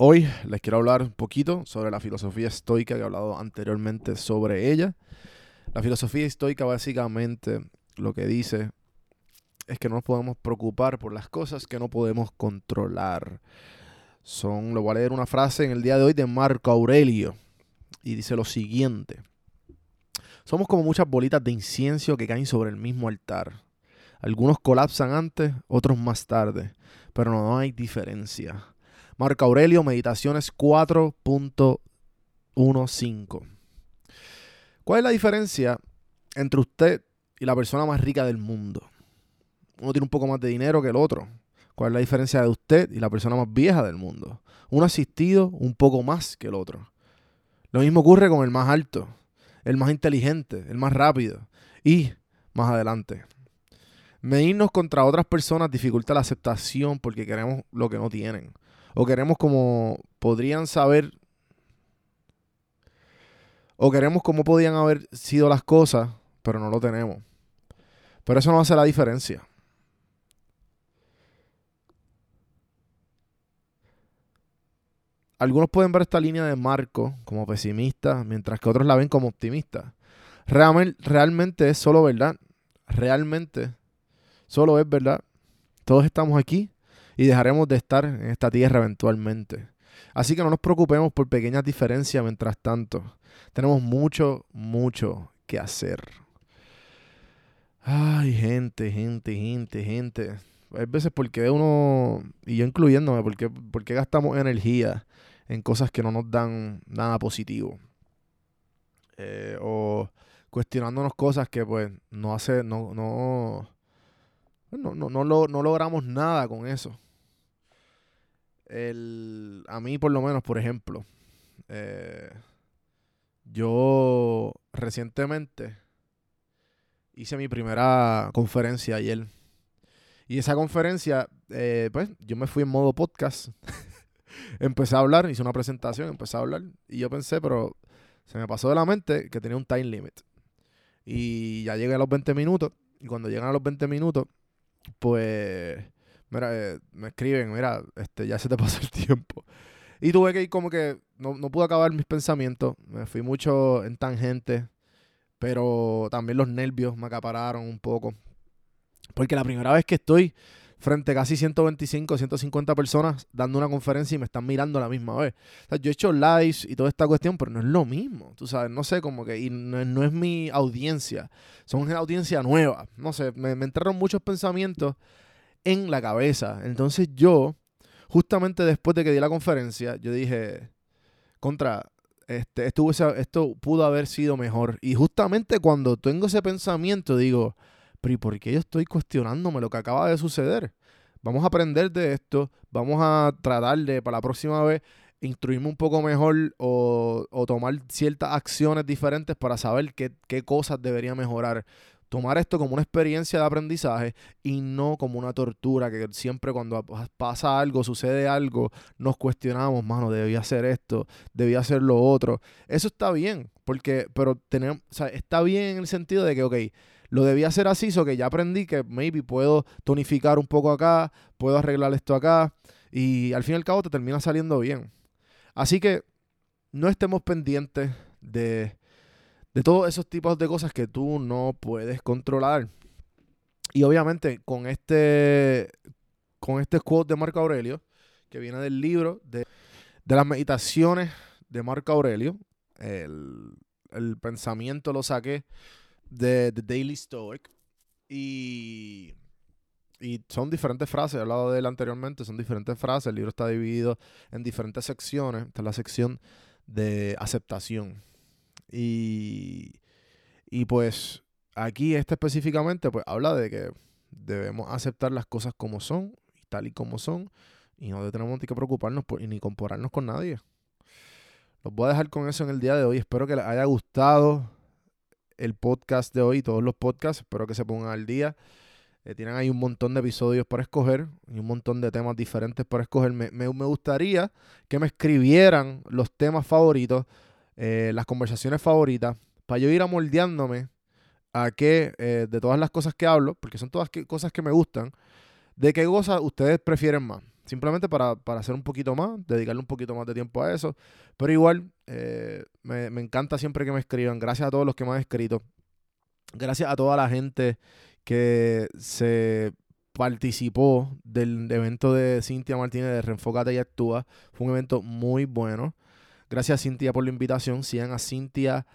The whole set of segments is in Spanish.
Hoy les quiero hablar un poquito sobre la filosofía estoica que he hablado anteriormente sobre ella. La filosofía estoica básicamente lo que dice es que no nos podemos preocupar por las cosas que no podemos controlar. Son, lo voy a leer una frase en el día de hoy de Marco Aurelio y dice lo siguiente. Somos como muchas bolitas de incienso que caen sobre el mismo altar. Algunos colapsan antes, otros más tarde, pero no hay diferencia. Marco Aurelio, Meditaciones 4.15. ¿Cuál es la diferencia entre usted y la persona más rica del mundo? Uno tiene un poco más de dinero que el otro. ¿Cuál es la diferencia de usted y la persona más vieja del mundo? Uno ha asistido un poco más que el otro. Lo mismo ocurre con el más alto, el más inteligente, el más rápido y más adelante. Medirnos contra otras personas dificulta la aceptación porque queremos lo que no tienen. O queremos como podrían saber. O queremos cómo podían haber sido las cosas, pero no lo tenemos. Pero eso no hace la diferencia. Algunos pueden ver esta línea de Marco como pesimista, mientras que otros la ven como optimista. Realmente, realmente es solo verdad. Realmente solo es verdad. Todos estamos aquí y dejaremos de estar en esta tierra eventualmente. Así que no nos preocupemos por pequeñas diferencias mientras tanto. Tenemos mucho, mucho que hacer. Ay, gente, gente, gente, gente. Hay veces porque uno, y yo incluyéndome, porque, porque gastamos energía en cosas que no nos dan nada positivo. Eh, o cuestionándonos cosas que pues no hace, no, no, no, no, no, lo- no logramos nada con eso. El, a mí, por lo menos, por ejemplo, eh, yo recientemente hice mi primera conferencia ayer. Y esa conferencia, eh, pues, yo me fui en modo podcast. empecé a hablar, hice una presentación, empecé a hablar. Y yo pensé, pero se me pasó de la mente que tenía un time limit. Y ya llegué a los 20 minutos. Y cuando llegan a los 20 minutos, pues mira, eh, me escriben, mira, este, ya se te pasó el tiempo. Y tuve que ir como que, no, no pude acabar mis pensamientos, me fui mucho en tangente, pero también los nervios me acapararon un poco. Porque la primera vez que estoy frente a casi 125, 150 personas dando una conferencia y me están mirando a la misma vez. O sea, yo he hecho lives y toda esta cuestión, pero no es lo mismo. Tú sabes, no sé, como que, y no, no es mi audiencia, son una audiencia nueva. No sé, me, me entraron muchos pensamientos en la cabeza. Entonces yo, justamente después de que di la conferencia, yo dije, contra, este, esto, esto pudo haber sido mejor. Y justamente cuando tengo ese pensamiento, digo, pero ¿y por qué yo estoy cuestionándome lo que acaba de suceder? Vamos a aprender de esto, vamos a tratar de, para la próxima vez, instruirme un poco mejor o, o tomar ciertas acciones diferentes para saber qué, qué cosas debería mejorar. Tomar esto como una experiencia de aprendizaje y no como una tortura, que siempre cuando pa- pasa algo, sucede algo, nos cuestionamos, mano, debía hacer esto, debía hacer lo otro. Eso está bien, porque, pero tenemos, o sea, está bien en el sentido de que, ok, lo debía hacer así, so que ya aprendí que maybe puedo tonificar un poco acá, puedo arreglar esto acá, y al fin y al cabo te termina saliendo bien. Así que no estemos pendientes de, de todos esos tipos de cosas que tú no puedes controlar. Y obviamente con este, con este quote de Marco Aurelio, que viene del libro de, de las meditaciones de Marco Aurelio. El, el pensamiento lo saqué de The Daily Stoic. Y, y son diferentes frases, he hablado de él anteriormente, son diferentes frases. El libro está dividido en diferentes secciones. Esta es la sección de aceptación. Y, y pues aquí este específicamente pues habla de que debemos aceptar las cosas como son, tal y como son, y no tenemos que preocuparnos por, ni compararnos con nadie. Los voy a dejar con eso en el día de hoy. Espero que les haya gustado el podcast de hoy, todos los podcasts. Espero que se pongan al día. Eh, tienen ahí un montón de episodios para escoger y un montón de temas diferentes para escoger. Me, me, gustaría que me escribieran los temas favoritos, eh, las conversaciones favoritas, para yo ir amoldeándome a qué, eh, de todas las cosas que hablo, porque son todas cosas que me gustan, de qué cosas ustedes prefieren más. Simplemente para, hacer un poquito más, dedicarle un poquito más de tiempo a eso. Pero igual, eh, me, encanta siempre que me escriban. Gracias a todos los que me han escrito. Gracias a toda la gente que se participó del evento de Cintia Martínez de Reenfócate y Actúa. Fue un evento muy bueno. Gracias Cintia por la invitación. Sigan a Cintia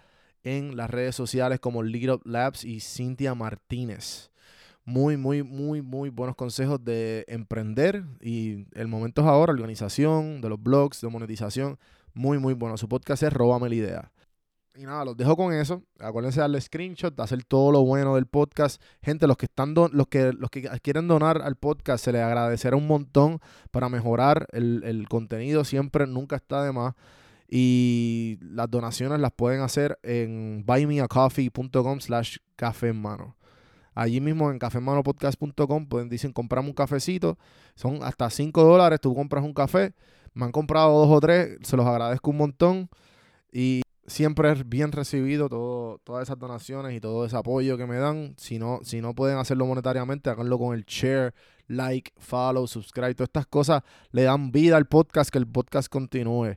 en las redes sociales como Lead Up Labs y Cintia Martínez. Muy, muy, muy, muy buenos consejos de emprender y el momento es ahora, organización, de los blogs, de monetización. Muy, muy bueno. Su podcast es Róbame la idea. Y nada, los dejo con eso. Acuérdense de darle screenshot, de hacer todo lo bueno del podcast. Gente, los que están los que los que quieren donar al podcast, se les agradecerá un montón para mejorar el, el contenido. Siempre, nunca está de más. Y las donaciones las pueden hacer en buymeacoffee.com slash café en mano. Allí mismo en cafemanopodcast.com pueden dicen compramos un cafecito. Son hasta 5 dólares. Tú compras un café. Me han comprado dos o tres. Se los agradezco un montón. Y siempre es bien recibido todo, todas esas donaciones y todo ese apoyo que me dan. Si no, si no pueden hacerlo monetariamente, háganlo con el share, like, follow, subscribe. Todas estas cosas le dan vida al podcast, que el podcast continúe.